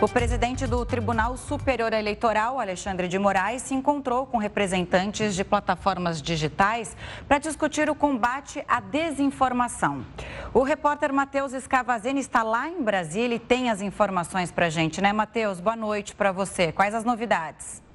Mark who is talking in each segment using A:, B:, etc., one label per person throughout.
A: O presidente do Tribunal Superior Eleitoral, Alexandre de Moraes, se encontrou com representantes de plataformas digitais para discutir o combate à desinformação. O repórter Matheus Escavazini está lá em Brasília e tem as informações para a gente, né, Matheus? Boa noite para você. Quais as novidades?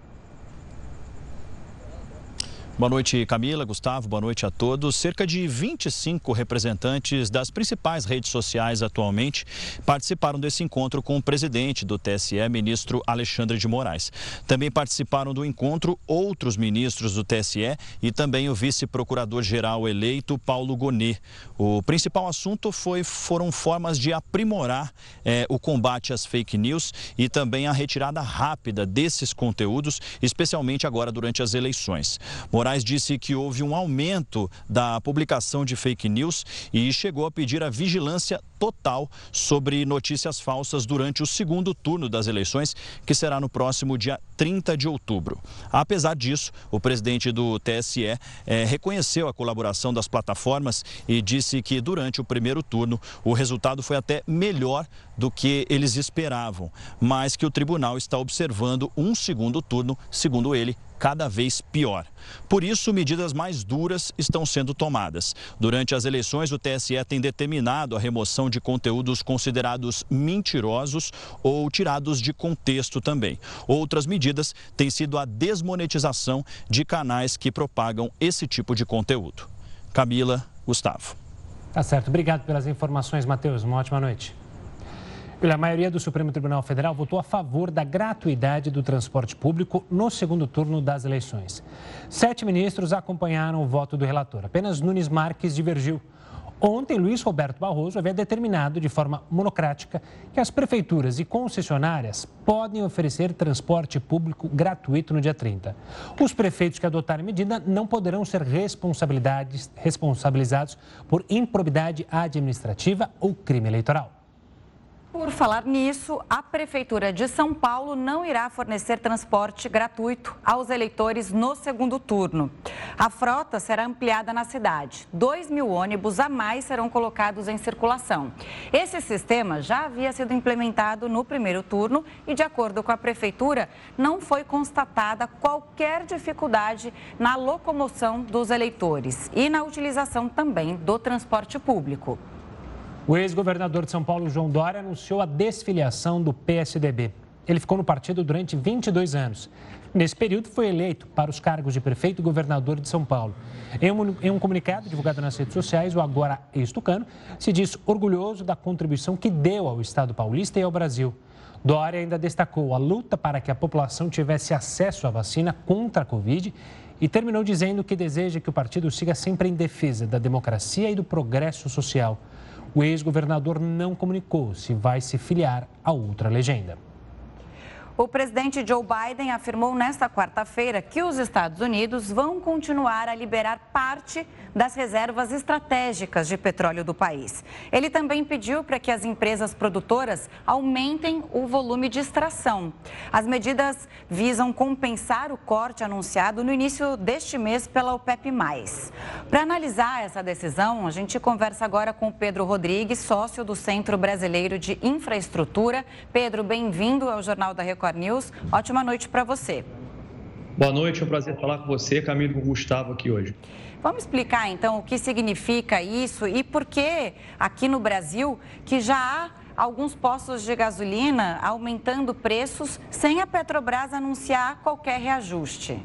B: Boa noite, Camila, Gustavo, boa noite a todos. Cerca de 25 representantes das principais redes sociais atualmente participaram desse encontro com o presidente do TSE, ministro Alexandre de Moraes. Também participaram do encontro outros ministros do TSE e também o vice-procurador-geral eleito, Paulo Gonet. O principal assunto foi, foram formas de aprimorar eh, o combate às fake news e também a retirada rápida desses conteúdos, especialmente agora durante as eleições. Moraes disse que houve um aumento da publicação de fake news e chegou a pedir a vigilância total sobre notícias falsas durante o segundo turno das eleições, que será no próximo dia 30 de outubro. Apesar disso, o presidente do TSE eh, reconheceu a colaboração das plataformas e disse que durante o primeiro turno o resultado foi até melhor do que eles esperavam, mas que o tribunal está observando um segundo turno, segundo ele, cada vez pior. Por isso, medidas mais duras estão sendo tomadas. Durante as eleições, o TSE tem determinado a remoção de conteúdos considerados mentirosos ou tirados de contexto também. Outras medidas têm sido a desmonetização de canais que propagam esse tipo de conteúdo. Camila, Gustavo.
C: Tá certo. Obrigado pelas informações, Matheus. Uma ótima noite. A maioria do Supremo Tribunal Federal votou a favor da gratuidade do transporte público no segundo turno das eleições. Sete ministros acompanharam o voto do relator. Apenas Nunes Marques divergiu. Ontem, Luiz Roberto Barroso havia determinado de forma monocrática que as prefeituras e concessionárias podem oferecer transporte público gratuito no dia 30. Os prefeitos que adotarem medida não poderão ser responsabilizados por improbidade administrativa ou crime eleitoral.
A: Por falar nisso, a Prefeitura de São Paulo não irá fornecer transporte gratuito aos eleitores no segundo turno. A frota será ampliada na cidade. Dois mil ônibus a mais serão colocados em circulação. Esse sistema já havia sido implementado no primeiro turno e, de acordo com a Prefeitura, não foi constatada qualquer dificuldade na locomoção dos eleitores e na utilização também do transporte público.
C: O ex-governador de São Paulo, João Dória, anunciou a desfiliação do PSDB. Ele ficou no partido durante 22 anos. Nesse período, foi eleito para os cargos de prefeito e governador de São Paulo. Em um, em um comunicado divulgado nas redes sociais, o agora ex-tucano se diz orgulhoso da contribuição que deu ao Estado paulista e ao Brasil. Dória ainda destacou a luta para que a população tivesse acesso à vacina contra a Covid e terminou dizendo que deseja que o partido siga sempre em defesa da democracia e do progresso social. O ex-governador não comunicou se vai se filiar a outra legenda.
A: O presidente Joe Biden afirmou nesta quarta-feira que os Estados Unidos vão continuar a liberar parte das reservas estratégicas de petróleo do país. Ele também pediu para que as empresas produtoras aumentem o volume de extração. As medidas visam compensar o corte anunciado no início deste mês pela OPEP+. Para analisar essa decisão, a gente conversa agora com Pedro Rodrigues, sócio do Centro Brasileiro de Infraestrutura. Pedro, bem-vindo ao Jornal da Record Record News. Ótima noite para você.
D: Boa noite, é um prazer falar com você, Camilo com o Gustavo aqui hoje.
A: Vamos explicar então o que significa isso e por que aqui no Brasil que já há alguns postos de gasolina aumentando preços sem a Petrobras anunciar qualquer reajuste.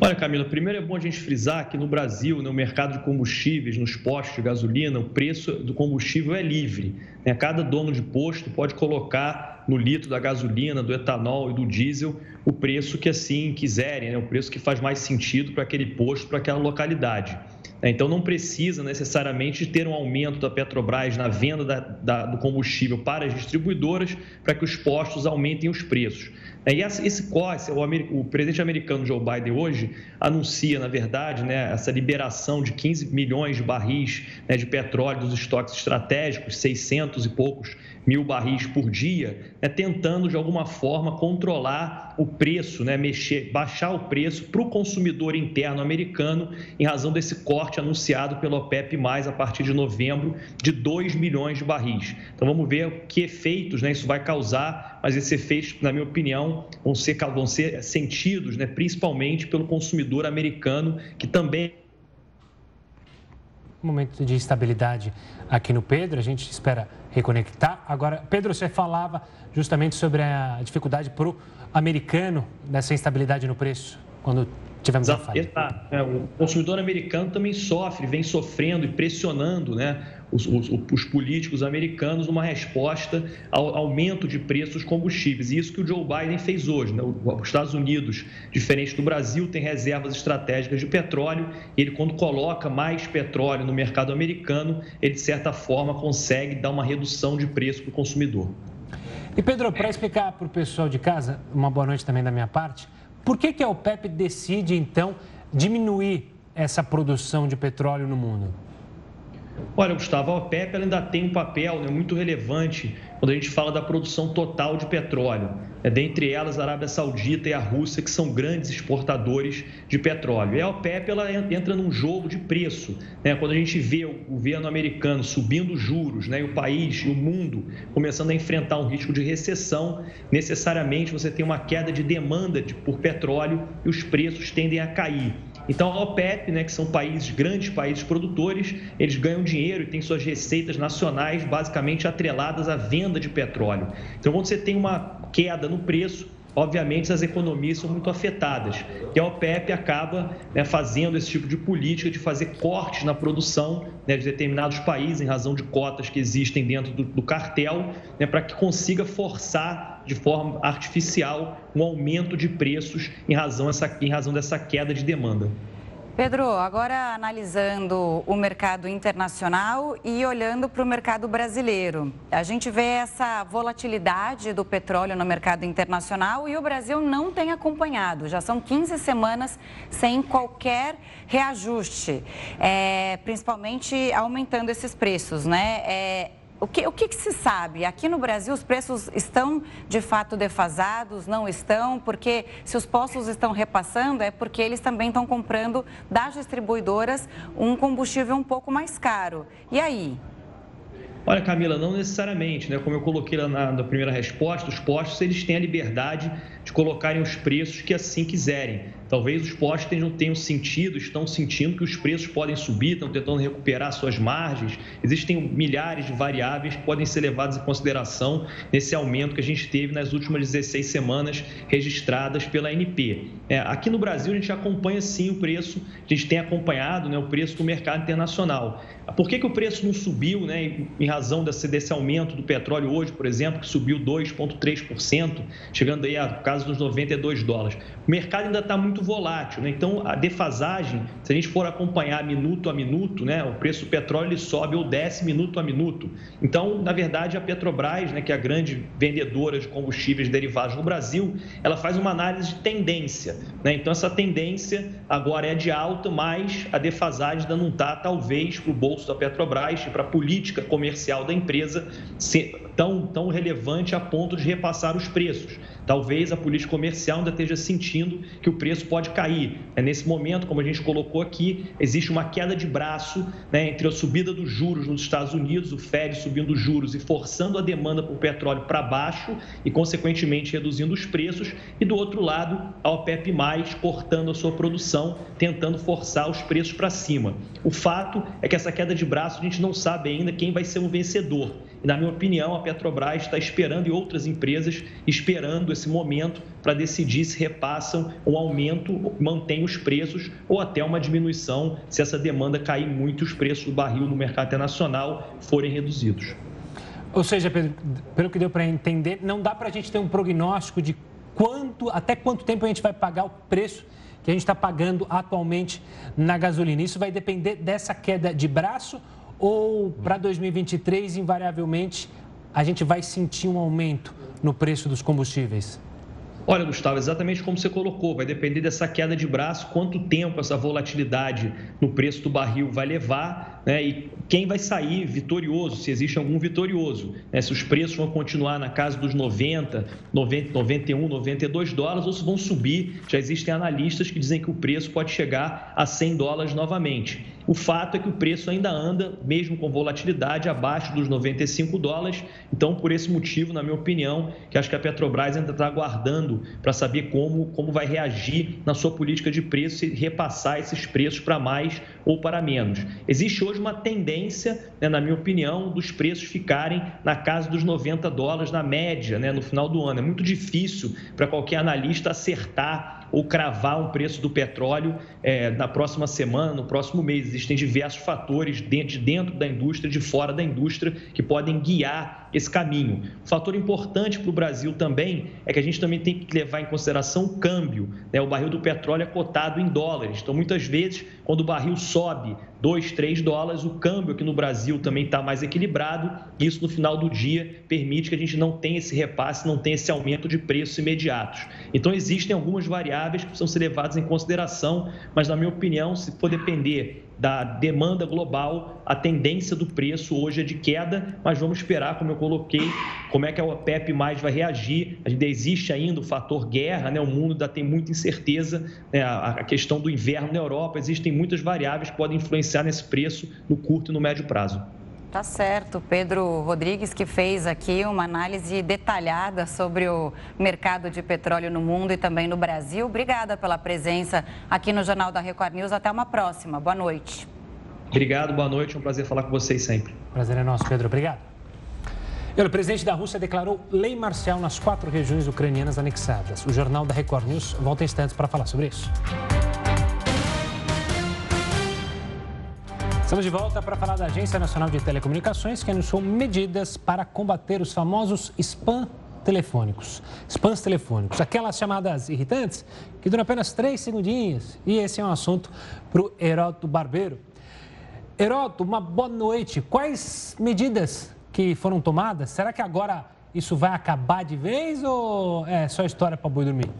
D: Olha, Camila, primeiro é bom a gente frisar que no Brasil, no mercado de combustíveis, nos postos de gasolina, o preço do combustível é livre. Né? Cada dono de posto pode colocar no litro da gasolina, do etanol e do diesel o preço que assim quiserem, né? o preço que faz mais sentido para aquele posto, para aquela localidade. Né? Então, não precisa necessariamente ter um aumento da Petrobras na venda da, da, do combustível para as distribuidoras para que os postos aumentem os preços. E esse COS, o, o, presidente americano Joe Biden hoje anuncia, na verdade, né, essa liberação de 15 milhões de barris né, de petróleo dos estoques estratégicos, 600 e poucos mil barris por dia, né, tentando de alguma forma controlar o preço, né, mexer, baixar o preço para o consumidor interno americano em razão desse corte anunciado pelo OPEP+, a partir de novembro, de 2 milhões de barris. Então vamos ver que efeitos né, isso vai causar, mas esses efeitos, na minha opinião, vão ser, vão ser sentidos né, principalmente pelo consumidor americano, que também
C: momento de instabilidade aqui no Pedro, a gente espera reconectar. Agora, Pedro, você falava justamente sobre a dificuldade para o americano dessa instabilidade no preço, quando tivemos
D: Exato. a falha. É, o consumidor americano também sofre, vem sofrendo e pressionando né, os, os, os, políticos americanos numa resposta ao aumento de preços dos combustíveis. E isso que o Joe Biden fez hoje. Né? Os Estados Unidos, diferente do Brasil, tem reservas estratégicas de petróleo. E ele, quando coloca mais petróleo no mercado americano, ele, de certa forma, consegue dar uma redução de preço para o consumidor.
C: E, Pedro, para explicar para o pessoal de casa, uma boa noite também da minha parte, por que, que a OPEP decide, então, diminuir essa produção de petróleo no mundo?
D: Olha, Gustavo, a OPEP ainda tem um papel né, muito relevante quando a gente fala da produção total de petróleo. É, dentre elas, a Arábia Saudita e a Rússia, que são grandes exportadores de petróleo. E a OPEP ela entra num jogo de preço. Né? Quando a gente vê o governo americano subindo juros né, e o país e o mundo começando a enfrentar um risco de recessão, necessariamente você tem uma queda de demanda de, por petróleo e os preços tendem a cair. Então, a OPEP, né, que são países, grandes países produtores, eles ganham dinheiro e têm suas receitas nacionais basicamente atreladas à venda de petróleo. Então, quando você tem uma queda no preço, obviamente as economias são muito afetadas. E a OPEP acaba né, fazendo esse tipo de política de fazer cortes na produção né, de determinados países, em razão de cotas que existem dentro do, do cartel, né, para que consiga forçar de forma artificial um aumento de preços em razão, essa, em razão dessa queda de demanda.
A: Pedro, agora analisando o mercado internacional e olhando para o mercado brasileiro. A gente vê essa volatilidade do petróleo no mercado internacional e o Brasil não tem acompanhado. Já são 15 semanas sem qualquer reajuste, é, principalmente aumentando esses preços, né? É, o que, o que, que, se sabe? Aqui no Brasil, os preços estão de fato defasados? Não estão? Porque se os postos estão repassando, é porque eles também estão comprando das distribuidoras um combustível um pouco mais caro. E aí?
D: Olha, Camila, não necessariamente, né? Como eu coloquei lá na, na primeira resposta, os postos eles têm a liberdade de colocarem os preços que assim quiserem. Talvez os postos tenham, tenham sentido, estão sentindo que os preços podem subir, estão tentando recuperar suas margens. Existem milhares de variáveis que podem ser levadas em consideração nesse aumento que a gente teve nas últimas 16 semanas registradas pela ANP. É, aqui no Brasil, a gente acompanha sim o preço, a gente tem acompanhado né, o preço do mercado internacional. Por que, que o preço não subiu né, em razão desse, desse aumento do petróleo hoje, por exemplo, que subiu 2,3%, chegando aí a caso dos 92 dólares? O mercado ainda está muito volátil, né? então a defasagem, se a gente for acompanhar minuto a minuto, né, o preço do petróleo ele sobe ou desce minuto a minuto. Então, na verdade, a Petrobras, né, que é a grande vendedora de combustíveis derivados no Brasil, ela faz uma análise de tendência. Né? Então, essa tendência agora é de alta, mas a defasagem ainda não está, talvez, para o bolso da Petrobras e para a política comercial da empresa tão, tão relevante a ponto de repassar os preços. Talvez a política comercial ainda esteja sentindo que o preço pode cair. É nesse momento, como a gente colocou aqui, existe uma queda de braço né, entre a subida dos juros nos Estados Unidos, o Fed subindo os juros e forçando a demanda por petróleo para baixo e, consequentemente, reduzindo os preços, e do outro lado, a OPEP, cortando a sua produção, tentando forçar os preços para cima. O fato é que essa queda de braço a gente não sabe ainda quem vai ser o vencedor. E, na minha opinião, a Petrobras está esperando e outras empresas esperando esse momento para decidir se repassam um aumento, mantém os preços ou até uma diminuição se essa demanda cair muito os preços do barril no mercado internacional forem reduzidos.
C: Ou seja, Pedro, pelo que deu para entender, não dá para a gente ter um prognóstico de quanto, até quanto tempo a gente vai pagar o preço que a gente está pagando atualmente na gasolina. Isso vai depender dessa queda de braço ou para 2023, invariavelmente, a gente vai sentir um aumento no preço dos combustíveis?
D: Olha, Gustavo, exatamente como você colocou, vai depender dessa queda de braço, quanto tempo essa volatilidade no preço do barril vai levar, né? E quem vai sair vitorioso, se existe algum vitorioso, né? Se os preços vão continuar na casa dos 90, 90, 91, 92 dólares ou se vão subir. Já existem analistas que dizem que o preço pode chegar a 100 dólares novamente. O fato é que o preço ainda anda, mesmo com volatilidade, abaixo dos 95 dólares. Então, por esse motivo, na minha opinião, que acho que a Petrobras ainda está aguardando para saber como, como vai reagir na sua política de preço e repassar esses preços para mais ou para menos. Existe hoje uma tendência, né, na minha opinião, dos preços ficarem na casa dos 90 dólares na média, né, no final do ano. É muito difícil para qualquer analista acertar ou cravar um preço do petróleo é, na próxima semana, no próximo mês. Existem diversos fatores de dentro da indústria, de fora da indústria, que podem guiar esse caminho. Um fator importante para o Brasil também é que a gente também tem que levar em consideração o câmbio. Né? O barril do petróleo é cotado em dólares. Então, muitas vezes, quando o barril sobe 2, 3 dólares, o câmbio aqui no Brasil também está mais equilibrado. Isso, no final do dia, permite que a gente não tenha esse repasse, não tenha esse aumento de preços imediatos. Então, existem algumas variáveis que precisam ser levadas em consideração, mas, na minha opinião, se for depender da demanda global, a tendência do preço hoje é de queda, mas vamos esperar, como eu coloquei, como é que a OPEP mais vai reagir. Ainda existe ainda o fator guerra, né? o mundo ainda tem muita incerteza, né? a questão do inverno na Europa, existem muitas variáveis que podem influenciar nesse preço no curto e no médio prazo.
A: Tá certo, Pedro Rodrigues, que fez aqui uma análise detalhada sobre o mercado de petróleo no mundo e também no Brasil. Obrigada pela presença aqui no Jornal da Record News. Até uma próxima. Boa noite.
D: Obrigado, boa noite. É um prazer falar com vocês sempre.
C: Prazer é nosso, Pedro. Obrigado. o presidente da Rússia declarou lei marcial nas quatro regiões ucranianas anexadas. O Jornal da Record News volta em instantes para falar sobre isso. Estamos de volta para falar da Agência Nacional de Telecomunicações, que anunciou medidas para combater os famosos spam telefônicos. Spams telefônicos, aquelas chamadas irritantes que duram apenas três segundinhos. E esse é um assunto para o Heródoto Barbeiro. Heródoto, uma boa noite. Quais medidas que foram tomadas? Será que agora isso vai acabar de vez ou é só história para boi dormir?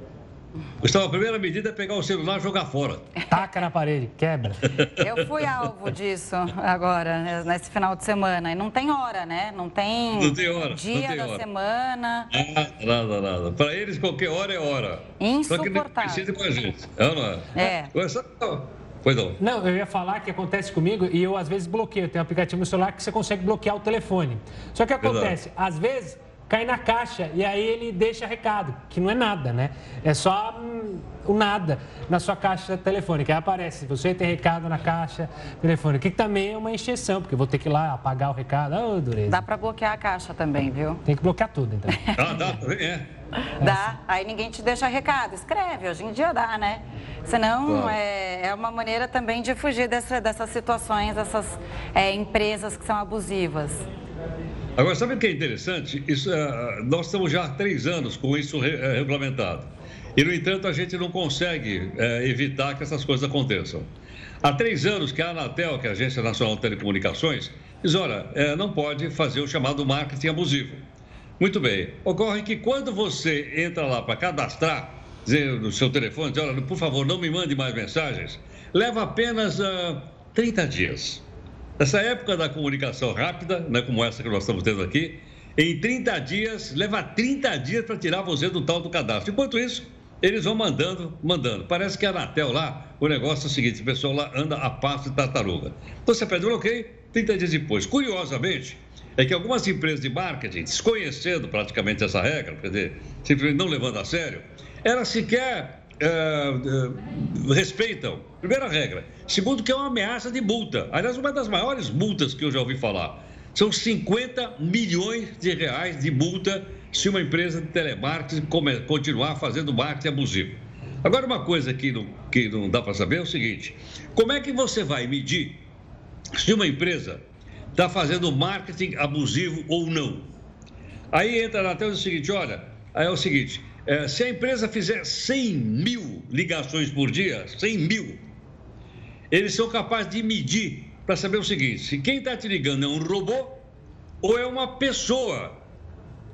E: Gustavo, a primeira medida é pegar o celular e jogar fora.
C: Taca na parede, quebra.
A: Eu fui alvo disso agora, nesse final de semana. E não tem hora, né? Não tem,
E: não tem hora,
A: dia
E: tem
A: da
E: hora.
A: semana.
E: Nada, nada, nada. Para eles, qualquer hora é hora.
A: Insuportável. Só que
E: não precisa com a gente. É, não é?
A: É.
E: Pois não.
C: Não, eu ia falar que acontece comigo e eu às vezes bloqueio. Tem um aplicativo no celular que você consegue bloquear o telefone. Só que acontece, Verdade. às vezes cai na caixa e aí ele deixa recado, que não é nada, né? É só hum, o nada na sua caixa telefônica. Aí aparece, você tem recado na caixa telefônica, que também é uma encheção, porque vou ter que ir lá apagar o recado. Oh, dureza.
A: Dá para bloquear a caixa também, viu?
C: Tem que bloquear tudo, então.
E: ah, dá, é.
A: Dá, aí ninguém te deixa recado. Escreve, hoje em dia dá, né? Senão claro. é, é uma maneira também de fugir dessa, dessas situações, dessas é, empresas que são abusivas.
E: Agora, sabe o que é interessante? Isso, uh, nós estamos já há três anos com isso re, uh, regulamentado. E, no entanto, a gente não consegue uh, evitar que essas coisas aconteçam. Há três anos que a Anatel, que é a Agência Nacional de Telecomunicações, diz: olha, não pode fazer o chamado marketing abusivo. Muito bem. Ocorre que quando você entra lá para cadastrar dizer, no seu telefone, diz, olha, por favor, não me mande mais mensagens, leva apenas 30 dias. Nessa época da comunicação rápida, né, como essa que nós estamos tendo aqui, em 30 dias, leva 30 dias para tirar você do tal do cadastro. Enquanto isso, eles vão mandando, mandando. Parece que a Anatel lá, o negócio é o seguinte, o pessoal lá anda a passo de tartaruga. Então você pede um ok, 30 dias depois. Curiosamente, é que algumas empresas de marketing, desconhecendo praticamente essa regra, quer dizer, simplesmente não levando a sério, elas sequer uh, uh, respeitam, primeira regra. Segundo, que é uma ameaça de multa. Aliás, uma das maiores multas que eu já ouvi falar. São 50 milhões de reais de multa se uma empresa de telemarketing continuar fazendo marketing abusivo. Agora, uma coisa que não, que não dá para saber é o seguinte: como é que você vai medir se uma empresa está fazendo marketing abusivo ou não? Aí entra na tela o seguinte: olha, aí é o seguinte, é, se a empresa fizer 100 mil ligações por dia, 100 mil, eles são capazes de medir para saber o seguinte: se quem está te ligando é um robô ou é uma pessoa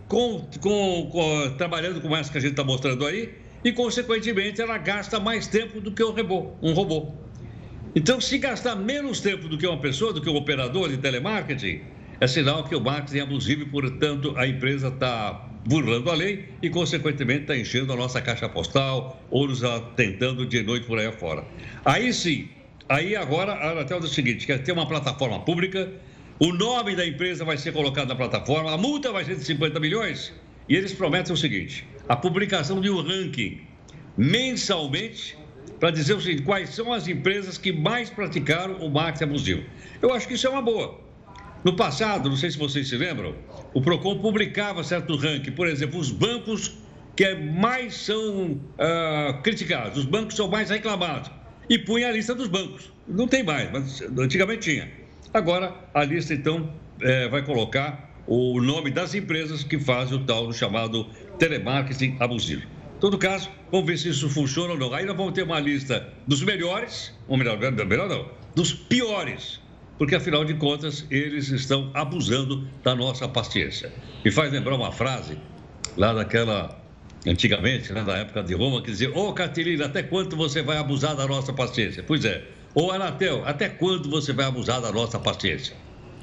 E: com, com, com, trabalhando com essa que a gente está mostrando aí e, consequentemente, ela gasta mais tempo do que um robô. Um robô. Então, se gastar menos tempo do que uma pessoa, do que um operador de telemarketing, é sinal que o marketing é abusivo e, portanto, a empresa está burlando a lei e, consequentemente, está enchendo a nossa caixa postal ou nos atentando de noite por aí fora. Aí sim, aí agora a Anatel diz o seguinte, quer ter uma plataforma pública o nome da empresa vai ser colocado na plataforma, a multa vai ser de 50 milhões. E eles prometem o seguinte: a publicação de um ranking mensalmente para dizer o seguinte: quais são as empresas que mais praticaram o marketing abusivo. Eu acho que isso é uma boa. No passado, não sei se vocês se lembram, o PROCON publicava certo ranking, por exemplo, os bancos que mais são uh, criticados, os bancos são mais reclamados, e punha a lista dos bancos. Não tem mais, mas antigamente tinha. Agora, a lista, então, é, vai colocar o nome das empresas que fazem o tal do chamado telemarketing abusivo. Em todo caso, vamos ver se isso funciona ou não. Nós vamos ter uma lista dos melhores, ou melhor, melhor não, dos piores, porque afinal de contas eles estão abusando da nossa paciência. Me faz lembrar uma frase lá daquela, antigamente, né, da época de Roma, que dizia: Ô oh, Catilina, até quanto você vai abusar da nossa paciência? Pois é, Ô, Anatel, até quando você vai abusar da nossa paciência?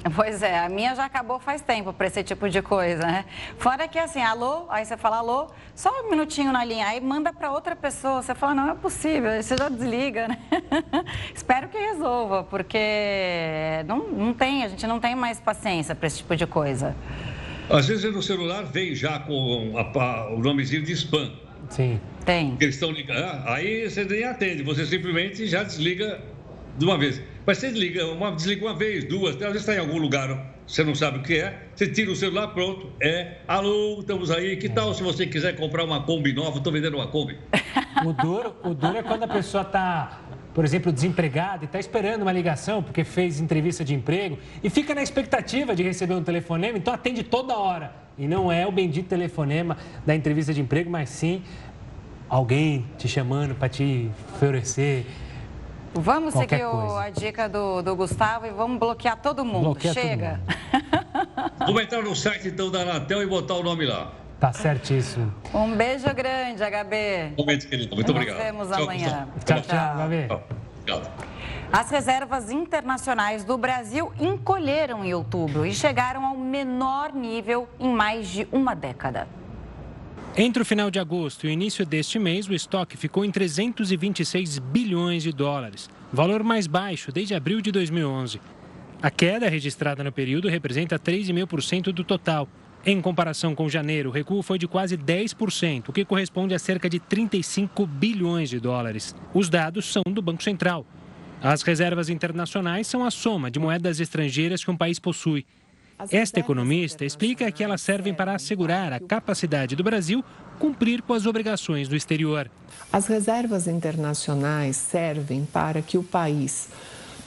A: Pois é, a minha já acabou faz tempo para esse tipo de coisa, né? Fora que assim, alô, aí você fala alô, só um minutinho na linha, aí manda para outra pessoa, você fala, não é possível, aí você já desliga, né? Espero que resolva, porque não, não tem, a gente não tem mais paciência para esse tipo de coisa.
E: Às vezes no celular vem já com a, a, o nomezinho de spam.
C: Sim.
A: Tem.
E: Eles estão ligando, ah, aí você nem atende, você simplesmente já desliga de uma vez. Mas você desliga uma, desliga uma vez, duas, às vezes está em algum lugar, você não sabe o que é, você tira o celular, pronto, é, alô, estamos aí, que tal se você quiser comprar uma Kombi nova, estou vendendo uma Kombi.
C: O duro, o duro é quando a pessoa está, por exemplo, desempregada e está esperando uma ligação porque fez entrevista de emprego e fica na expectativa de receber um telefonema, então atende toda hora. E não é o bendito telefonema da entrevista de emprego, mas sim alguém te chamando para te oferecer
A: Vamos seguir o, a dica do, do, Gustavo e vamos bloquear todo mundo. Bloqueia Chega. Todo
E: mundo. vamos entrar no site então da Anatel e botar o nome lá.
C: Tá certíssimo.
A: Um beijo grande, HB.
E: Momento, querido. Muito obrigado.
A: Nos vemos tchau, amanhã.
C: Tchau, tchau, tchau HB. Obrigado.
A: As reservas internacionais do Brasil encolheram em outubro e chegaram ao menor nível em mais de uma década.
C: Entre o final de agosto e o início deste mês, o estoque ficou em 326 bilhões de dólares, valor mais baixo desde abril de 2011. A queda registrada no período representa 3,5% do total. Em comparação com janeiro, o recuo foi de quase 10%, o que corresponde a cerca de 35 bilhões de dólares. Os dados são do Banco Central. As reservas internacionais são a soma de moedas estrangeiras que um país possui. Esta economista explica que elas servem para assegurar a capacidade do Brasil cumprir com as obrigações do exterior.
F: As reservas internacionais servem para que o país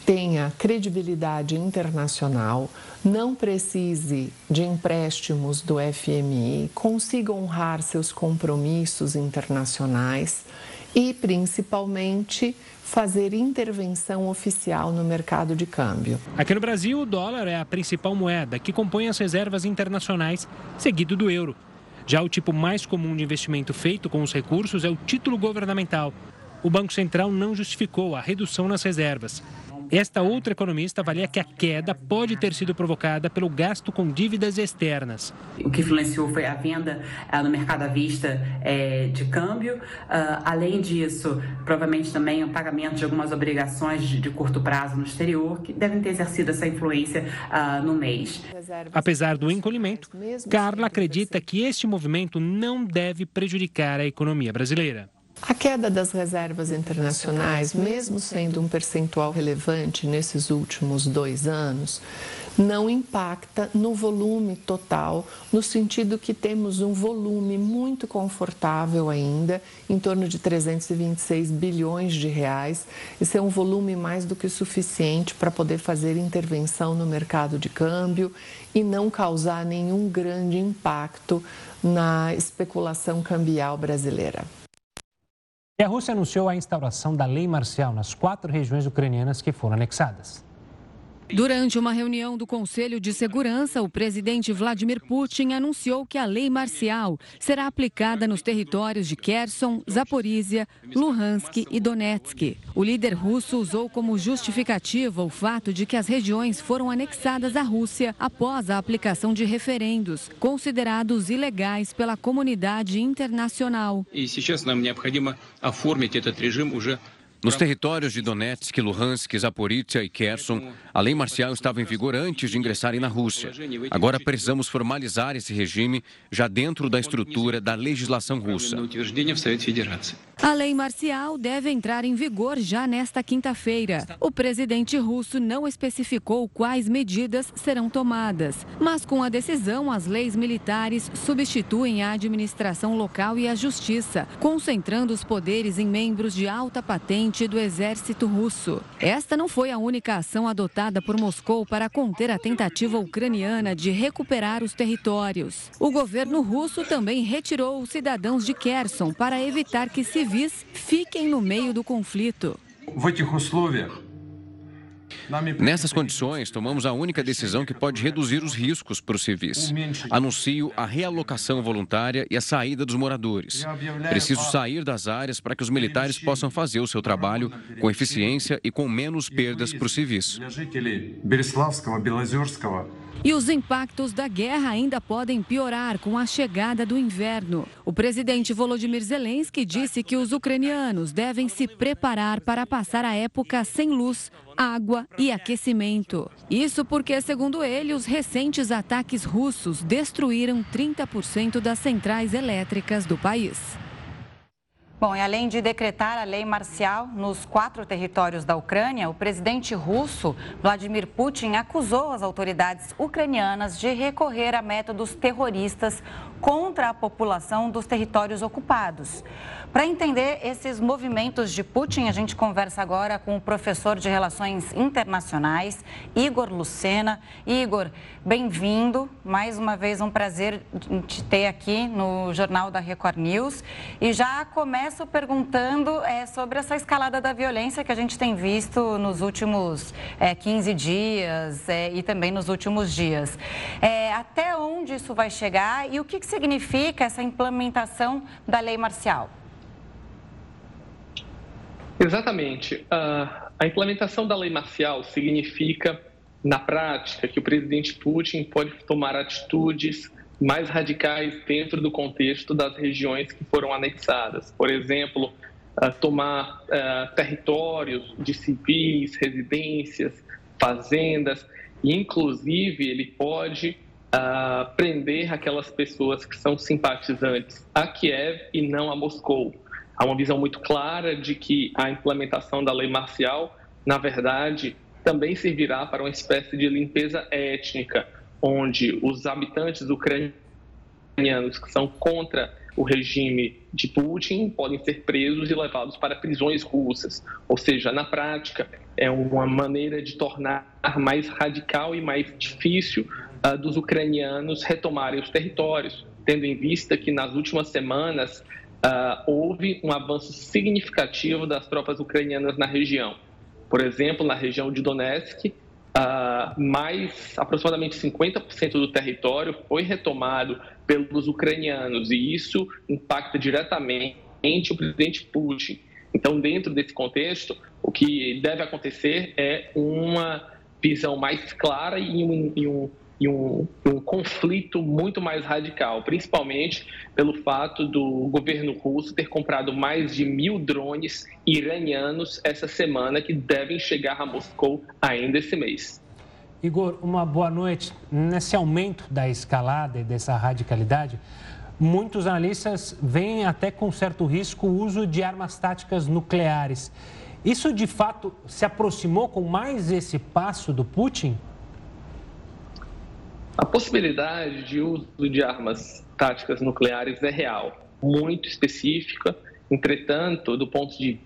F: tenha credibilidade internacional, não precise de empréstimos do FMI, consiga honrar seus compromissos internacionais e, principalmente, fazer intervenção oficial no mercado de câmbio.
C: Aqui no Brasil, o dólar é a principal moeda que compõe as reservas internacionais, seguido do euro. Já o tipo mais comum de investimento feito com os recursos é o título governamental. O Banco Central não justificou a redução nas reservas. Esta outra economista avalia que a queda pode ter sido provocada pelo gasto com dívidas externas.
G: O que influenciou foi a venda uh, no mercado à vista uh, de câmbio. Uh, além disso, provavelmente também o pagamento de algumas obrigações de, de, curto prazo no exterior, que devem ter exercido essa influência no mês.
C: Apesar do encolhimento, Carla acredita que este movimento não deve prejudicar a economia brasileira.
F: A queda das reservas internacionais, mesmo sendo um percentual relevante nesses últimos dois anos, não impacta no volume total, no sentido que temos um volume muito confortável ainda, em torno de 326 bilhões de reais. Esse é um volume mais do que suficiente para poder fazer intervenção no mercado de câmbio e não causar nenhum grande impacto na especulação cambial brasileira.
C: E a Rússia anunciou a instauração da lei marcial nas quatro regiões ucranianas que foram anexadas.
H: Durante uma reunião do Conselho de Segurança, o presidente Vladimir Putin anunciou que a lei marcial será aplicada nos territórios de Kherson, Zaporizhia, Luhansk e Donetsk. O líder russo usou como justificativa o fato de que as regiões foram anexadas à Rússia após a aplicação de referendos, considerados ilegais pela comunidade internacional. E
I: nos territórios de Donetsk, Luhansk, Zaporizhia e Kherson, a lei marcial estava em vigor antes de ingressarem na Rússia. Agora precisamos formalizar esse regime já dentro da estrutura da legislação russa.
H: A lei marcial deve entrar em vigor já nesta quinta-feira. O presidente russo não especificou quais medidas serão tomadas, mas com a decisão, as leis militares substituem a administração local e a justiça, concentrando os poderes em membros de alta patente do exército russo. Esta não foi a única ação adotada por Moscou para conter a tentativa ucraniana de recuperar os territórios. O governo russo também retirou os cidadãos de Kherson para evitar que civis fiquem no meio do conflito.
I: Nessas condições, tomamos a única decisão que pode reduzir os riscos para os civis. Anuncio a realocação voluntária e a saída dos moradores. Preciso sair das áreas para que os militares possam fazer o seu trabalho com eficiência e com menos perdas para os civis.
H: E os impactos da guerra ainda podem piorar com a chegada do inverno. O presidente Volodymyr Zelensky disse que os ucranianos devem se preparar para passar a época sem luz, água e aquecimento. Isso porque, segundo ele, os recentes ataques russos destruíram 30% das centrais elétricas do país.
A: Bom, e além de decretar a lei marcial nos quatro territórios da Ucrânia, o presidente russo Vladimir Putin acusou as autoridades ucranianas de recorrer a métodos terroristas contra a população dos territórios ocupados. Para entender esses movimentos de Putin, a gente conversa agora com o professor de Relações Internacionais, Igor Lucena. Igor, bem-vindo. Mais uma vez, um prazer te ter aqui no Jornal da Record News. E já começo perguntando é, sobre essa escalada da violência que a gente tem visto nos últimos é, 15 dias é, e também nos últimos dias. É, até onde isso vai chegar e o que, que significa essa implementação da lei marcial?
J: Exatamente. Uh, a implementação da lei marcial significa, na prática, que o presidente Putin pode tomar atitudes mais radicais dentro do contexto das regiões que foram anexadas. Por exemplo, uh, tomar uh, territórios de civis, residências, fazendas, e inclusive ele pode prender aquelas pessoas que são simpatizantes a Kiev e não a Moscou há uma visão muito clara de que a implementação da lei marcial, na verdade, também servirá para uma espécie de limpeza étnica, onde os habitantes ucranianos que são contra o regime de Putin podem ser presos e levados para prisões russas. Ou seja, na prática, é uma maneira de tornar mais radical e mais difícil uh, dos ucranianos retomarem os territórios, tendo em vista que nas últimas semanas uh, houve um avanço significativo das tropas ucranianas na região. Por exemplo, na região de Donetsk, uh, mais aproximadamente 50% do território foi retomado pelos ucranianos e isso impacta diretamente o presidente Putin. Então, dentro desse contexto, o que deve acontecer é uma visão mais clara e um, e um e um, um, conflito muito mais radical, principalmente pelo fato do governo russo ter comprado mais de mil drones iranianos essa semana que devem chegar a Moscou ainda esse mês.
C: Igor, uma boa noite. Nesse aumento da escalada e dessa radicalidade, muitos analistas veem até com certo risco o uso de armas táticas nucleares. Isso de fato se aproximou com mais esse passo do Putin?
J: A possibilidade de uso de armas táticas nucleares é real, muito específica, entretanto, do ponto de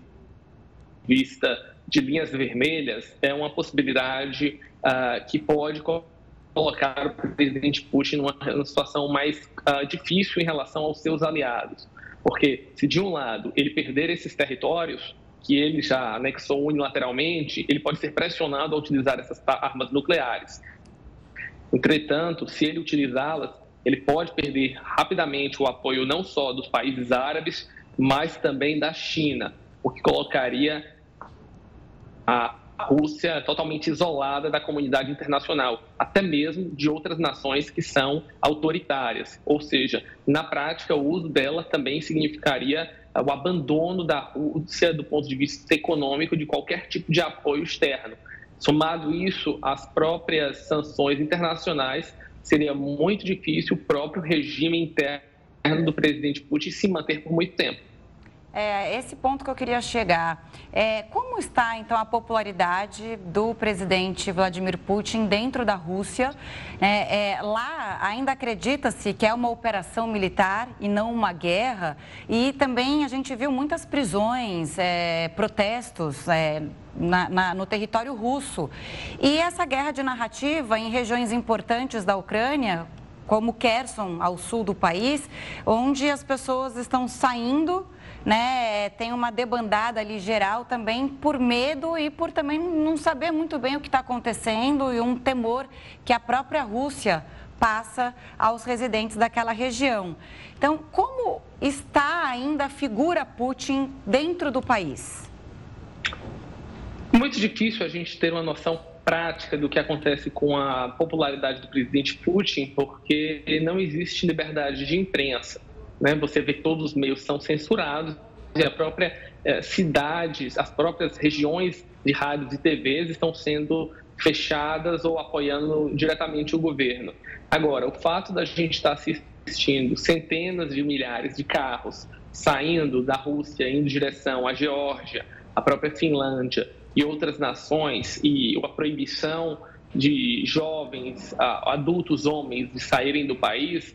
J: vista de linhas vermelhas, é uma possibilidade uh, que pode colocar o presidente Putin numa, situação mais uh, difícil em relação aos seus aliados. Porque se de um lado ele perder esses territórios, que ele já anexou unilateralmente, ele pode ser pressionado a utilizar essas armas nucleares. Entretanto, se ele utilizá-las, ele pode perder rapidamente o apoio não só dos países árabes, mas também da China, o que colocaria a Rússia totalmente isolada da comunidade internacional, até mesmo de outras nações que são autoritárias. Ou seja, na prática, o uso dela também significaria o abandono da Rússia do ponto de vista econômico de qualquer tipo de apoio externo. Somado isso às próprias sanções internacionais, seria muito difícil o próprio regime interno do presidente Putin se manter por muito tempo.
A: É, esse ponto que eu queria chegar. É, como está, então, a popularidade do presidente Vladimir Putin dentro da Rússia? É, é, lá ainda acredita-se que é uma operação militar e não uma guerra. E também a gente viu muitas prisões, é, protestos é, na, na, no território russo. E essa guerra de narrativa em regiões importantes da Ucrânia, como Kherson, ao sul do país, onde as pessoas estão saindo né, tem uma debandada ali geral também por medo e por também não saber muito bem o que está acontecendo e um temor que a própria Rússia passa aos residentes daquela região. Então, como está ainda a figura Putin dentro do país?
J: Muito difícil a gente ter uma noção prática do que acontece com a popularidade do presidente Putin, porque não existe liberdade de imprensa. Né? Você vê que todos os meios são censurados e a própria eh, cidades, as próprias regiões de rádios e TVs estão sendo fechadas ou apoiando diretamente o governo. Agora, o fato da gente estar assistindo centenas de milhares de carros saindo da Rússia, indo em direção à Geórgia, à própria Finlândia e outras nações, e a proibição de jovens, adultos homens de saírem do país,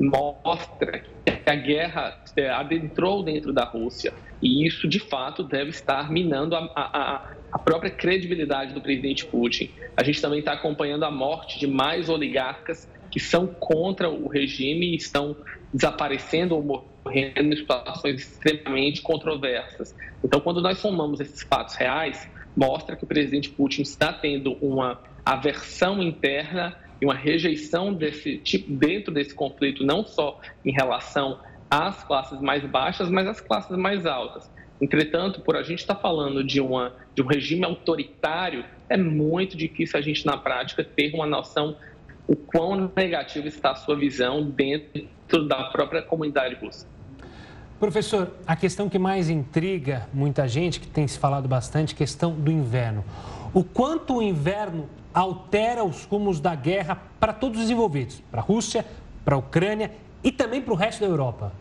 J: mostra que a guerra é, adentrou dentro da Rússia. E isso, de fato, deve estar minando a, a, a própria credibilidade do presidente Putin. A gente também está acompanhando a morte de mais oligarcas que são contra o regime e estão desaparecendo ou morrendo em situações extremamente controversas. Então, quando nós somamos esses fatos reais, mostra que o presidente Putin está tendo uma aversão interna e uma rejeição desse tipo dentro desse conflito, não só em relação às classes mais baixas, mas às classes mais altas. Entretanto, por a gente estar tá falando de, uma, de um regime autoritário, é muito difícil a gente, na prática, ter uma noção o quão negativa está a sua visão dentro da própria comunidade russa.
C: Professor, a questão que mais intriga muita gente, que tem se falado bastante, questão do inverno. O quanto o inverno altera os rumos da guerra para todos os envolvidos, para a Rússia, para a Ucrânia e também para o resto da Europa?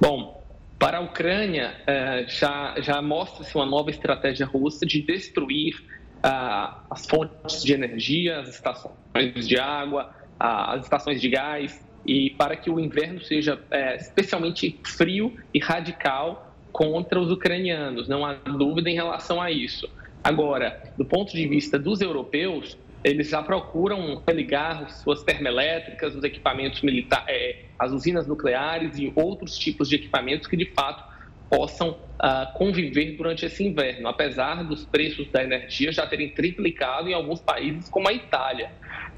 J: Bom, para a Ucrânia eh, já, já mostra-se uma nova estratégia russa de destruir ah, as fontes de energia, as estações de água, as estações de gás, e para que o inverno seja eh, especialmente frio e radical contra os ucranianos. Não há dúvida em relação a isso. Agora, do ponto de vista dos europeus, eles já procuram religar suas termoelétricas, os equipamentos militares, é, as usinas nucleares e outros tipos de equipamentos que de fato possam uh, conviver durante esse inverno, apesar dos preços da energia já terem triplicado em alguns países, como a Itália.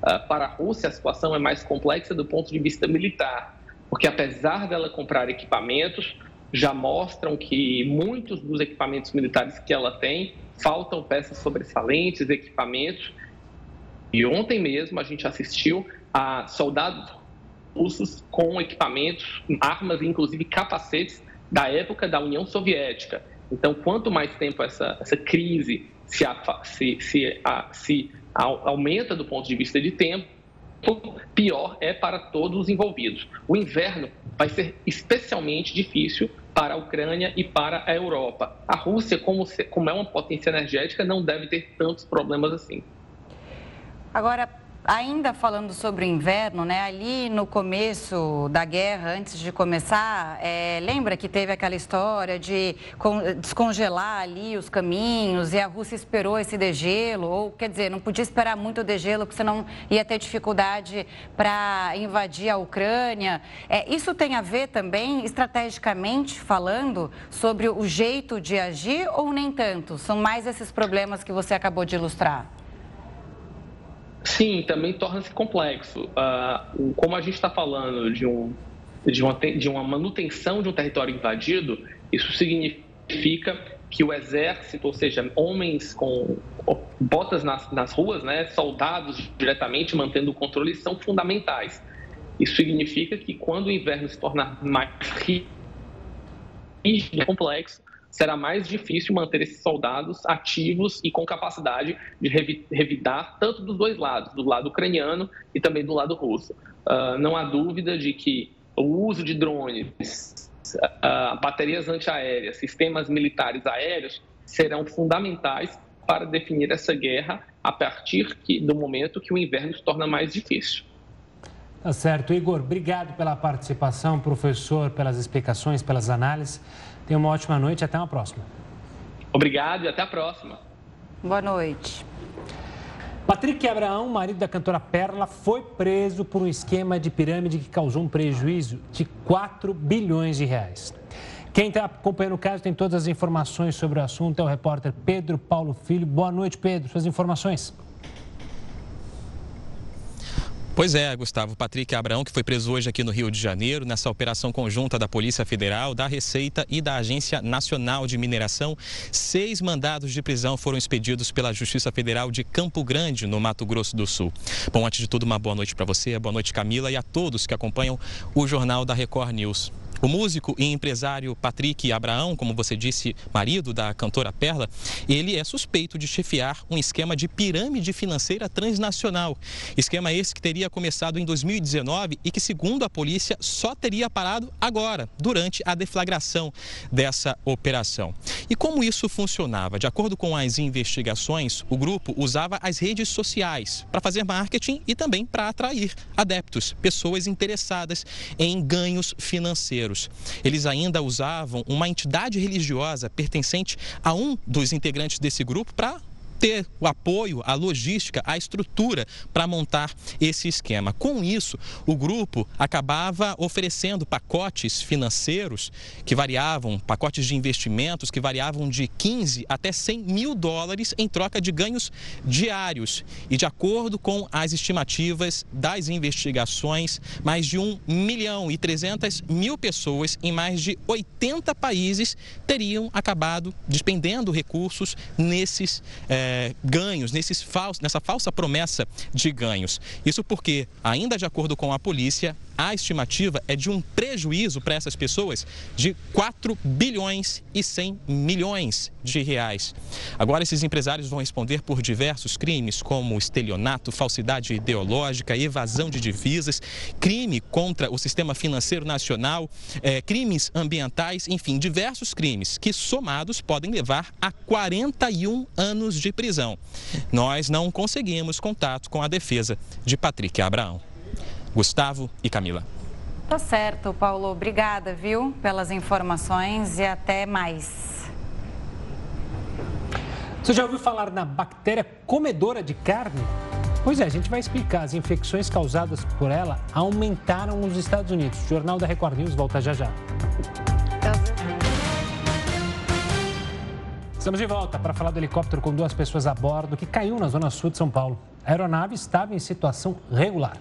J: Uh, para a Rússia, a situação é mais complexa do ponto de vista militar, porque apesar dela comprar equipamentos, já mostram que muitos dos equipamentos militares que ela tem faltam peças sobressalentes, equipamentos. E ontem mesmo a gente assistiu a soldados russos com equipamentos, armas, inclusive capacetes da época da União Soviética. Então, quanto mais tempo essa, essa crise se, se, se, a, se aumenta do ponto de vista de tempo, pior é para todos os envolvidos. O inverno vai ser especialmente difícil para a Ucrânia e para a Europa. A Rússia, como, como é uma potência energética, não deve ter tantos problemas assim.
A: Agora, Ainda falando sobre o inverno, né? Ali no começo da guerra, antes de começar, é, lembra que teve aquela história de descongelar ali os caminhos e a Rússia esperou esse degelo, ou quer dizer, não podia esperar muito o degelo, porque senão ia ter dificuldade para invadir a Ucrânia. É, isso tem a ver também, estrategicamente falando, sobre o jeito de agir ou nem tanto? São mais esses problemas que você acabou de ilustrar?
J: Sim, também torna-se complexo. Uh, como a gente está falando de, um, de, uma, de uma manutenção de um território invadido, isso significa que o exército, ou seja, homens com botas nas, nas ruas, né, soldados diretamente mantendo o controle, são fundamentais. Isso significa que quando o inverno se tornar mais rígido e complexo, será mais difícil manter esses soldados ativos e com capacidade de revidar tanto dos dois lados, do lado ucraniano e também do lado russo. Uh, não há dúvida de que o uso de drones, uh, baterias antiaéreas, sistemas militares aéreos serão fundamentais para definir essa guerra a partir que, do momento que o inverno se torna mais difícil.
C: Tá certo. Igor, obrigado pela participação, professor, pelas explicações, pelas análises. Tenha uma ótima noite e até uma próxima.
J: Obrigado e até a próxima.
A: Boa noite.
C: Patrick Abraão, marido da cantora Perla, foi preso por um esquema de pirâmide que causou um prejuízo de 4 bilhões de reais. Quem está acompanhando o caso tem todas as informações sobre o assunto é o repórter Pedro Paulo Filho. Boa noite, Pedro. Suas informações.
K: Pois é, Gustavo. Patrick Abraão, que foi preso hoje aqui no Rio de Janeiro, nessa operação conjunta da Polícia Federal, da Receita e da Agência Nacional de Mineração. Seis mandados de prisão foram expedidos pela Justiça Federal de Campo Grande, no Mato Grosso do Sul. Bom, antes de tudo, uma boa noite para você, boa noite, Camila, e a todos que acompanham o Jornal da Record News. O músico e empresário Patrick Abraão, como você disse, marido da cantora Perla, ele é suspeito de chefiar um esquema de pirâmide financeira transnacional. Esquema esse que teria começado em 2019 e que, segundo a polícia, só teria parado agora, durante a deflagração dessa operação. E como isso funcionava? De acordo com as investigações, o grupo usava as redes sociais para fazer marketing e também para atrair adeptos, pessoas interessadas em ganhos financeiros. Eles ainda usavam uma entidade religiosa pertencente a um dos integrantes desse grupo para ter o apoio, a logística, a estrutura para montar esse esquema. Com isso, o grupo acabava oferecendo pacotes financeiros que variavam, pacotes de investimentos que variavam de 15 até 100 mil dólares em troca de ganhos diários. E de acordo com as estimativas das investigações, mais de 1 milhão e 300 mil pessoas em mais de 80 países teriam acabado despendendo recursos nesses. Eh, é, ganhos, nesses nessa falsa promessa de ganhos. Isso porque, ainda de acordo com a polícia, a estimativa é de um prejuízo para essas pessoas de 4 bilhões e 100 milhões de reais. Agora, esses empresários vão responder por diversos crimes, como estelionato, falsidade ideológica, evasão de divisas, crime contra o sistema financeiro nacional, é, crimes ambientais, enfim, diversos crimes que, somados, podem levar a 41 anos de prisão. Nós não conseguimos contato com a defesa de Patrick Abraão. Gustavo e Camila.
A: Tá certo, Paulo. Obrigada, viu, pelas informações e até mais.
C: Você já ouviu falar na bactéria comedora de carne? Pois é, a gente vai explicar. As infecções causadas por ela aumentaram nos Estados Unidos. O Jornal da Record News volta já já. Estamos de volta para falar do helicóptero com duas pessoas a bordo que caiu na zona sul de São Paulo. A aeronave estava em situação regular.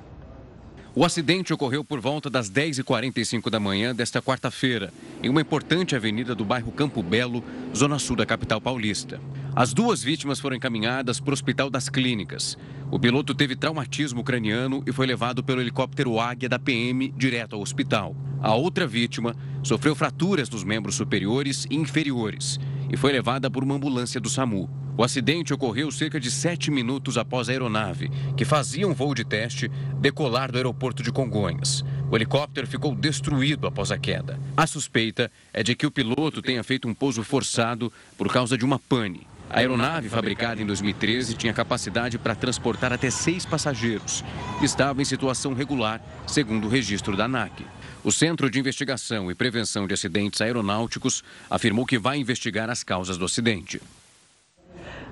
I: O acidente ocorreu por volta das 10h45 da manhã desta quarta-feira, em uma importante avenida do bairro Campo Belo, zona sul da capital paulista. As duas vítimas foram encaminhadas para o Hospital das Clínicas. O piloto teve traumatismo craniano e foi levado pelo helicóptero Águia da PM direto ao hospital. A outra vítima sofreu fraturas nos membros superiores e inferiores e foi levada por uma ambulância do SAMU. O acidente ocorreu cerca de sete minutos após a aeronave, que fazia um voo de teste, decolar do aeroporto de Congonhas. O helicóptero ficou destruído após a queda. A suspeita é de que o piloto tenha feito um pouso forçado por causa de uma pane. A aeronave, fabricada em 2013, tinha capacidade para transportar até seis passageiros. Estava em situação regular, segundo o registro da ANAC. O Centro de Investigação e Prevenção de Acidentes Aeronáuticos afirmou que vai investigar as causas do acidente.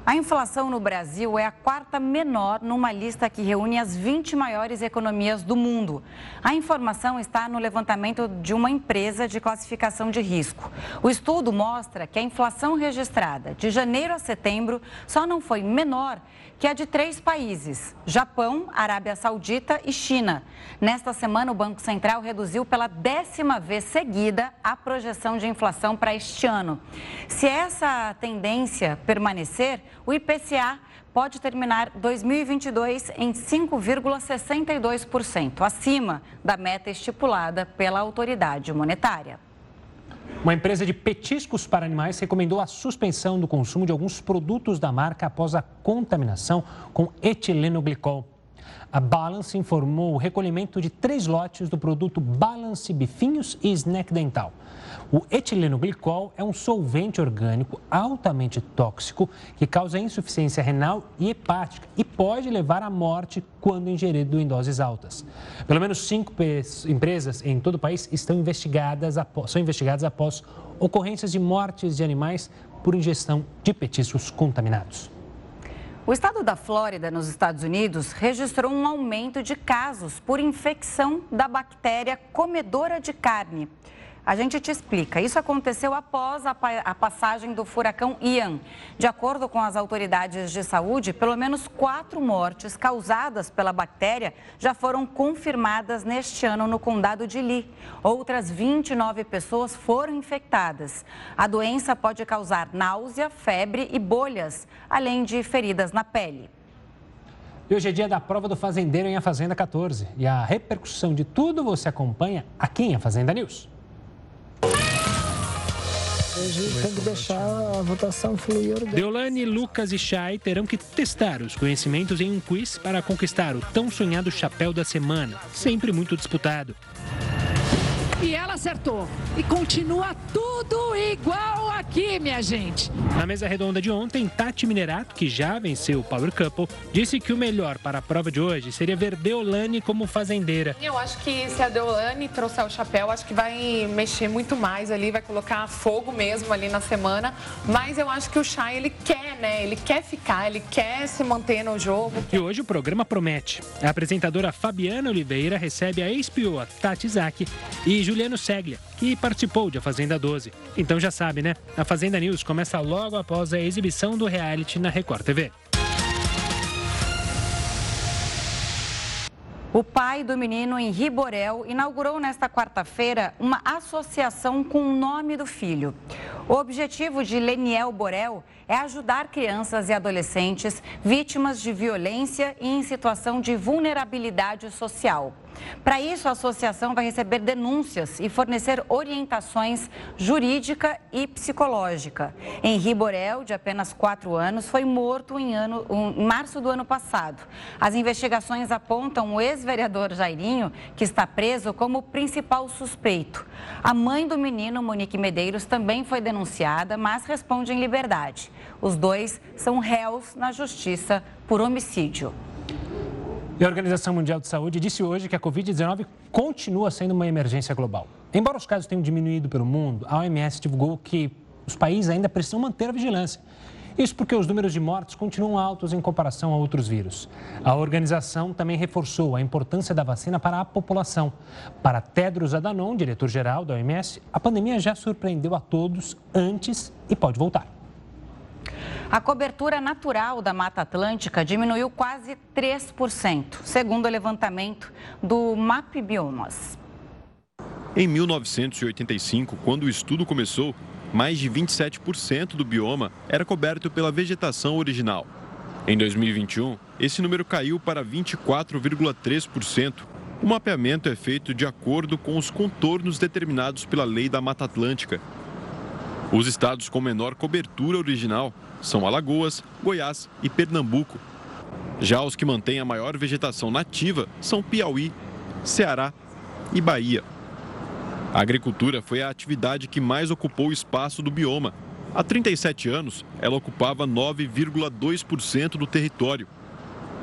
A: A inflação no Brasil é a quarta menor numa lista que reúne as 20 maiores economias do mundo. A informação está no levantamento de uma empresa de classificação de risco. O estudo mostra que a inflação registrada de janeiro a setembro só não foi menor que é de três países: Japão, Arábia Saudita e China. Nesta semana, o Banco Central reduziu pela décima vez seguida a projeção de inflação para este ano. Se essa tendência permanecer, o IPCA pode terminar 2022 em 5,62%, acima da meta estipulada pela autoridade monetária.
C: Uma empresa de petiscos para animais recomendou a suspensão do consumo de alguns produtos da marca após a contaminação com etilenoglicol. A Balance informou o recolhimento de três lotes do produto Balance Bifinhos e Snack Dental. O etilenoglicol é um solvente orgânico altamente tóxico que causa insuficiência renal e hepática e pode levar à morte quando ingerido em doses altas. Pelo menos cinco empresas em todo o país estão investigadas após, são investigadas após ocorrências de mortes de animais por ingestão de petiscos contaminados.
A: O estado da Flórida, nos Estados Unidos, registrou um aumento de casos por infecção da bactéria comedora de carne. A gente te explica. Isso aconteceu após a, a, passagem do furacão Ian. De acordo com as autoridades de saúde, pelo menos quatro mortes causadas pela bactéria já foram confirmadas neste ano no condado de Lee. Outras 29 pessoas foram infectadas. A doença pode causar náusea, febre e bolhas, além de feridas na pele.
C: E hoje é dia da prova do fazendeiro em A Fazenda 14. E a repercussão de tudo você acompanha aqui em A Fazenda News.
L: Hoje tem que deixar a votação fluir orgânica.
C: Deolane, Lucas e Chay terão que testar os conhecimentos em um quiz para conquistar o tão sonhado chapéu da semana, sempre muito disputado.
M: E ela acertou. E continua tudo igual aqui, minha gente.
C: Na mesa redonda de ontem, Tati Minerato, que já venceu o Power Couple, disse que o melhor para a prova de hoje seria ver Deolane como fazendeira.
N: Eu acho que se a Deolane trouxer o chapéu, acho que vai mexer muito mais ali, vai colocar fogo mesmo ali na semana. Mas eu acho que o Chay, ele quer, né? Ele quer ficar, ele quer se manter no jogo.
C: E hoje o programa promete. A apresentadora Fabiana Oliveira recebe a ex-pioa Tati Zaki e Juliano Seglia, que participou de A Fazenda 12. Então já sabe, né? A Fazenda News começa logo após a exibição do reality na Record TV.
A: O pai do menino Henri Borel inaugurou nesta quarta-feira uma associação com o nome do filho. O objetivo de Leniel Borel é ajudar crianças e adolescentes vítimas de violência e em situação de vulnerabilidade social. Para isso, a associação vai receber denúncias e fornecer orientações jurídica e psicológica. Henri Borel, de apenas 4 anos, foi morto em, ano, em março do ano passado. As investigações apontam o ex-vereador Jairinho, que está preso, como principal suspeito. A mãe do menino, Monique Medeiros, também foi denunciada, mas responde em liberdade. Os dois são réus na justiça por homicídio.
C: E a Organização Mundial de Saúde disse hoje que a Covid-19 continua sendo uma emergência global. Embora os casos tenham diminuído pelo mundo, a OMS divulgou que os países ainda precisam manter a vigilância. Isso porque os números de mortes continuam altos em comparação a outros vírus. A organização também reforçou a importância da vacina para a população. Para Tedros Adhanom, diretor-geral da OMS, a pandemia já surpreendeu a todos antes e pode voltar.
A: A cobertura natural da Mata Atlântica diminuiu quase 3%, segundo o levantamento do MAP Biomas.
O: Em 1985, quando o estudo começou, mais de 27% do bioma era coberto pela vegetação original. Em 2021, esse número caiu para 24,3%. O mapeamento é feito de acordo com os contornos determinados pela Lei da Mata Atlântica. Os estados com menor cobertura original são Alagoas, Goiás e Pernambuco. Já os que mantêm a maior vegetação nativa são Piauí, Ceará e Bahia. A agricultura foi a atividade que mais ocupou o espaço do bioma. Há 37 anos, ela ocupava 9,2% do território.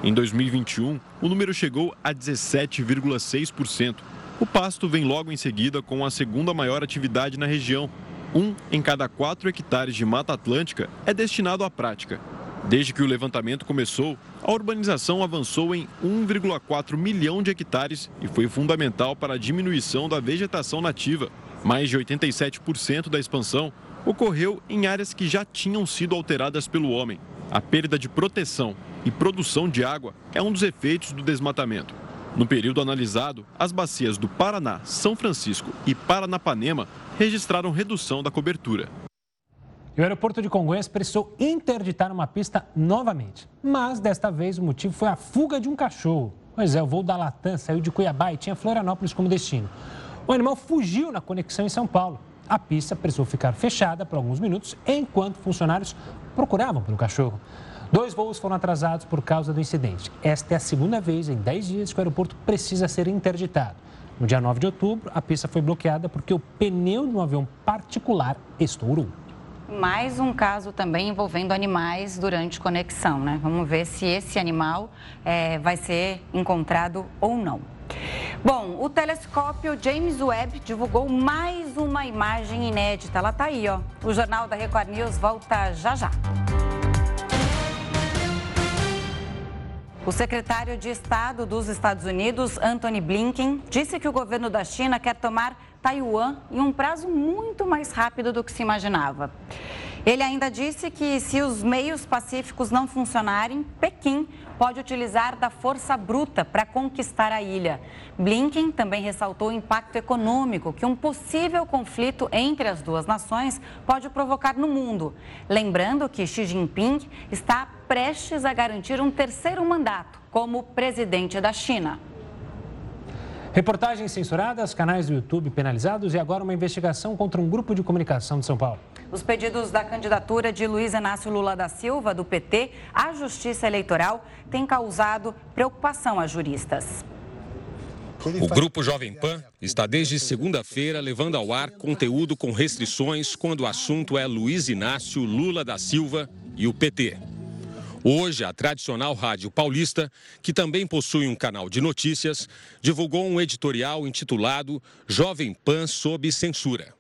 O: Em 2021, o número chegou a 17,6%. O pasto vem logo em seguida com a segunda maior atividade na região. Um em cada quatro hectares de Mata Atlântica é destinado à prática. Desde que o levantamento começou, a urbanização avançou em 1,4 milhão de hectares e foi fundamental para a diminuição da vegetação nativa. Mais de 87% da expansão ocorreu em áreas que já tinham sido alteradas pelo homem. A perda de proteção e produção de água é um dos efeitos do desmatamento. No período analisado, as bacias do Paraná, São Francisco e Paranapanema registraram redução da cobertura.
C: E o aeroporto de Congonhas precisou interditar uma pista novamente. Mas desta vez o motivo foi a fuga de um cachorro. Pois é, o voo da Latam saiu de Cuiabá e tinha Florianópolis como destino. O animal fugiu na conexão em São Paulo. A pista precisou ficar fechada por alguns minutos enquanto funcionários procuravam pelo cachorro. Dois voos foram atrasados por causa do incidente. Esta é a segunda vez em 10 dias que o aeroporto precisa ser interditado. No dia 9 de outubro, a pista foi bloqueada porque o pneu de um avião particular estourou.
A: Mais um caso também envolvendo animais durante conexão, né? Vamos ver se esse animal é, vai ser encontrado ou não. Bom, o telescópio James Webb divulgou mais uma imagem inédita. Ela está aí, ó. O Jornal da Record News volta já já. O secretário de Estado dos Estados Unidos, Anthony Blinken, disse que o governo da China quer tomar Taiwan em um prazo muito mais rápido do que se imaginava. Ele ainda disse que se os meios pacíficos não funcionarem, Pequim pode utilizar da força bruta para conquistar a ilha. Blinken também ressaltou o impacto econômico que um possível conflito entre as duas nações pode provocar no mundo. Lembrando que Xi Jinping está prestes a garantir um terceiro mandato como presidente da China.
C: Reportagens censuradas, canais do YouTube penalizados e agora uma investigação contra um grupo de comunicação de São Paulo.
A: Os pedidos da candidatura de Luiz Inácio Lula da Silva, do PT, à Justiça Eleitoral têm causado preocupação a juristas.
P: O Grupo Jovem Pan está desde segunda-feira levando ao ar conteúdo com restrições quando o assunto é Luiz Inácio Lula da Silva e o PT. Hoje, a tradicional Rádio Paulista, que também possui um canal de notícias, divulgou um editorial intitulado Jovem Pan sob censura.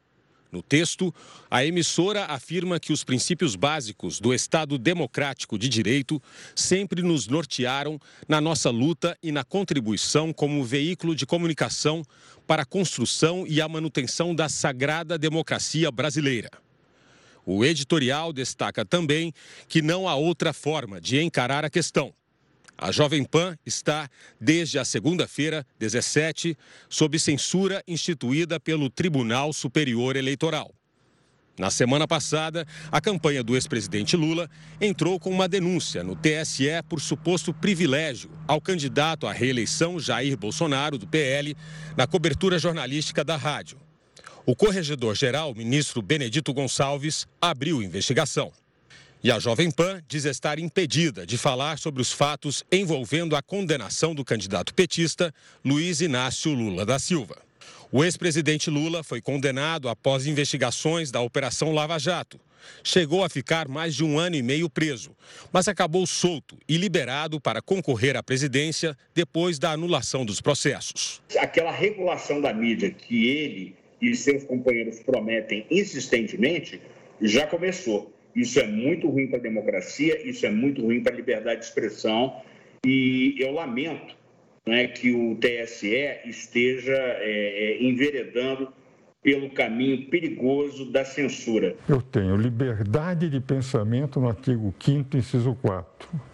P: No texto, a emissora afirma que os princípios básicos do Estado democrático de direito sempre nos nortearam na nossa luta e na contribuição como veículo de comunicação para a construção e a manutenção da sagrada democracia brasileira. O editorial destaca também que não há outra forma de encarar a questão. A Jovem Pan está, desde a segunda-feira, 17, sob censura instituída pelo Tribunal Superior Eleitoral. Na semana passada, a campanha do ex-presidente Lula entrou com uma denúncia no TSE por suposto privilégio ao candidato à reeleição Jair Bolsonaro, do PL, na cobertura jornalística da rádio. O corregedor-geral, ministro Benedito Gonçalves, abriu investigação. E a Jovem Pan diz estar impedida de falar sobre os fatos envolvendo a condenação do candidato petista Luiz Inácio Lula da Silva. O ex-presidente Lula foi condenado após investigações da Operação Lava Jato. Chegou a ficar mais de um ano e meio preso, mas acabou solto e liberado para concorrer à presidência depois da anulação dos processos.
Q: Aquela regulação da mídia que ele e seus companheiros prometem insistentemente, já começou. Isso é muito ruim para a democracia, isso é muito ruim para a liberdade de expressão e eu lamento né, que o TSE esteja é, é, enveredando pelo caminho perigoso da censura.
R: Eu tenho liberdade de pensamento no artigo 5 inciso 4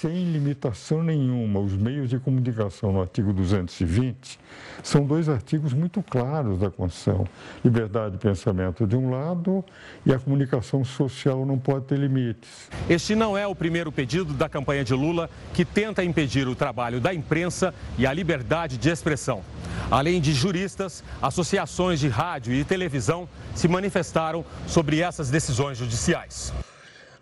R: sem limitação nenhuma. Os meios de comunicação no artigo 220 são dois artigos muito claros da Constituição. Liberdade de pensamento de um lado e a comunicação social não pode ter limites.
P: Este não é o primeiro pedido da campanha de Lula que tenta impedir o trabalho da imprensa e a liberdade de expressão. Além de juristas, associações de rádio e televisão se manifestaram sobre essas decisões judiciais.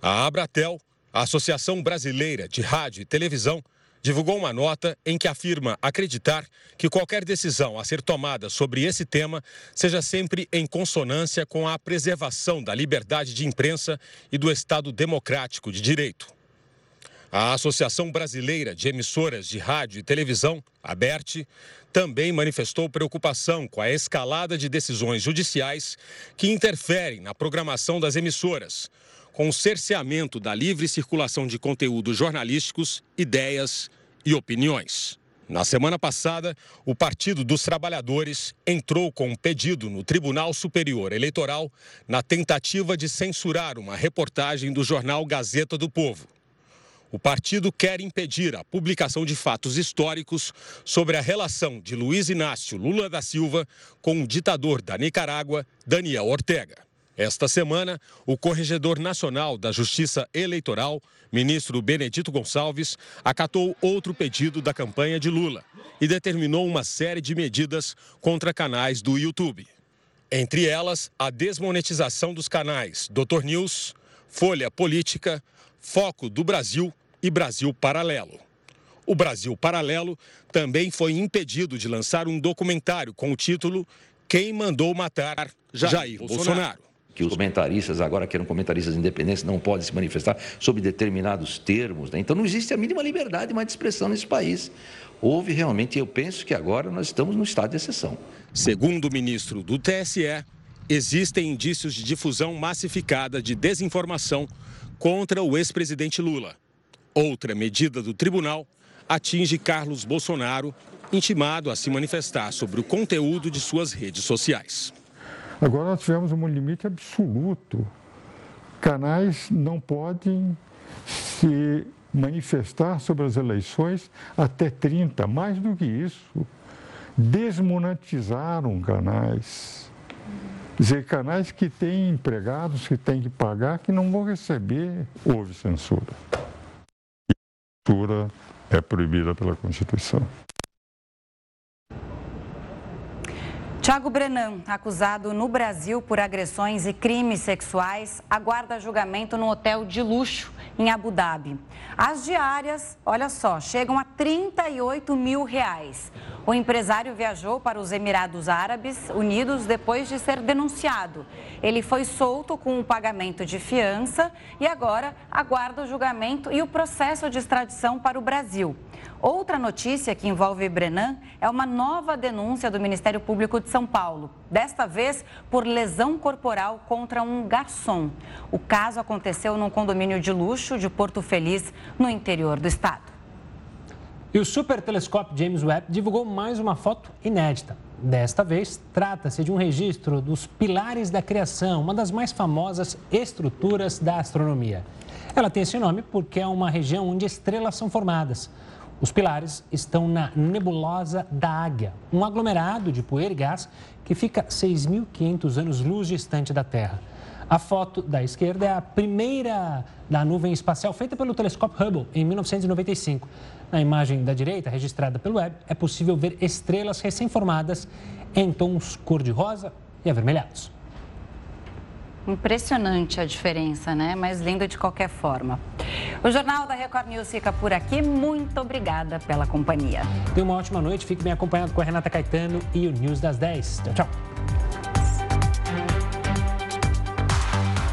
P: A Abratel a Associação Brasileira de Rádio e Televisão divulgou uma nota em que afirma acreditar que qualquer decisão a ser tomada sobre esse tema seja sempre em consonância com a preservação da liberdade de imprensa e do Estado democrático de direito. A Associação Brasileira de Emissoras de Rádio e Televisão, ABERT, também manifestou preocupação com a escalada de decisões judiciais que interferem na programação das emissoras, com o cerceamento da livre circulação de conteúdos jornalísticos, ideias e opiniões. Na semana passada, o Partido dos Trabalhadores entrou com um pedido no Tribunal Superior Eleitoral na tentativa de censurar uma reportagem do jornal Gazeta do Povo. O partido quer impedir a publicação de fatos históricos sobre a relação de Luiz Inácio Lula da Silva com o ditador da Nicarágua, Daniel Ortega. Esta semana, o Corregedor Nacional da Justiça Eleitoral, ministro Benedito Gonçalves, acatou outro pedido da campanha de Lula e determinou uma série de medidas contra canais do YouTube. Entre elas, a desmonetização dos canais Doutor News, Folha Política, Foco do Brasil e Brasil Paralelo. O Brasil Paralelo também foi impedido de lançar um documentário com o título Quem Mandou Matar Jair, Bolsonaro. Bolsonaro.
S: Que os comentaristas, agora que eram comentaristas independentes, não podem se manifestar sobre determinados termos. Né? Então não existe a mínima liberdade mais de expressão nesse país. Houve realmente, eu penso que agora nós estamos no estado de exceção.
P: Segundo o ministro do TSE, existem indícios de difusão massificada de desinformação contra o ex-presidente Lula. Outra medida do tribunal atinge Carlos Bolsonaro, intimado a se manifestar sobre o conteúdo de suas redes sociais.
R: Agora nós tivemos um limite absoluto. Canais não podem se manifestar sobre as eleições até 30, mais do que isso. Desmonetizaram canais. Dizer, canais que têm empregados que têm que pagar, que não vão receber, houve censura censura é proibida pela Constituição.
A: Tiago Brenan, acusado no Brasil por agressões e crimes sexuais, aguarda julgamento no hotel de luxo em Abu Dhabi. As diárias, olha só, chegam a 38 mil reais. O empresário viajou para os Emirados Árabes Unidos depois de ser denunciado. Ele foi solto com o pagamento de fiança e agora aguarda o julgamento e o processo de extradição para o Brasil. Outra notícia que envolve Brenan é uma nova denúncia do Ministério Público de São Paulo, desta vez por lesão corporal contra um garçom. O caso aconteceu num condomínio de luxo de Porto Feliz, no interior do estado.
C: E o super telescópio James Webb divulgou mais uma foto inédita. Desta vez, trata-se de um registro dos pilares da criação, uma das mais famosas estruturas da astronomia. Ela tem esse nome porque é uma região onde estrelas são formadas. Os pilares estão na nebulosa da Águia, um aglomerado de poeira e gás que fica 6.500 anos-luz distante da Terra. A foto da esquerda é a primeira da nuvem espacial feita pelo telescópio Hubble em 1995. Na imagem da direita, registrada pelo web, é possível ver estrelas recém-formadas em tons cor-de-rosa e avermelhados.
A: Impressionante a diferença, né? Mas lindo de qualquer forma. O Jornal da Record News fica por aqui. Muito obrigada pela companhia.
C: Tenha uma ótima noite. Fique bem acompanhado com a Renata Caetano e o News das 10. Tchau, tchau.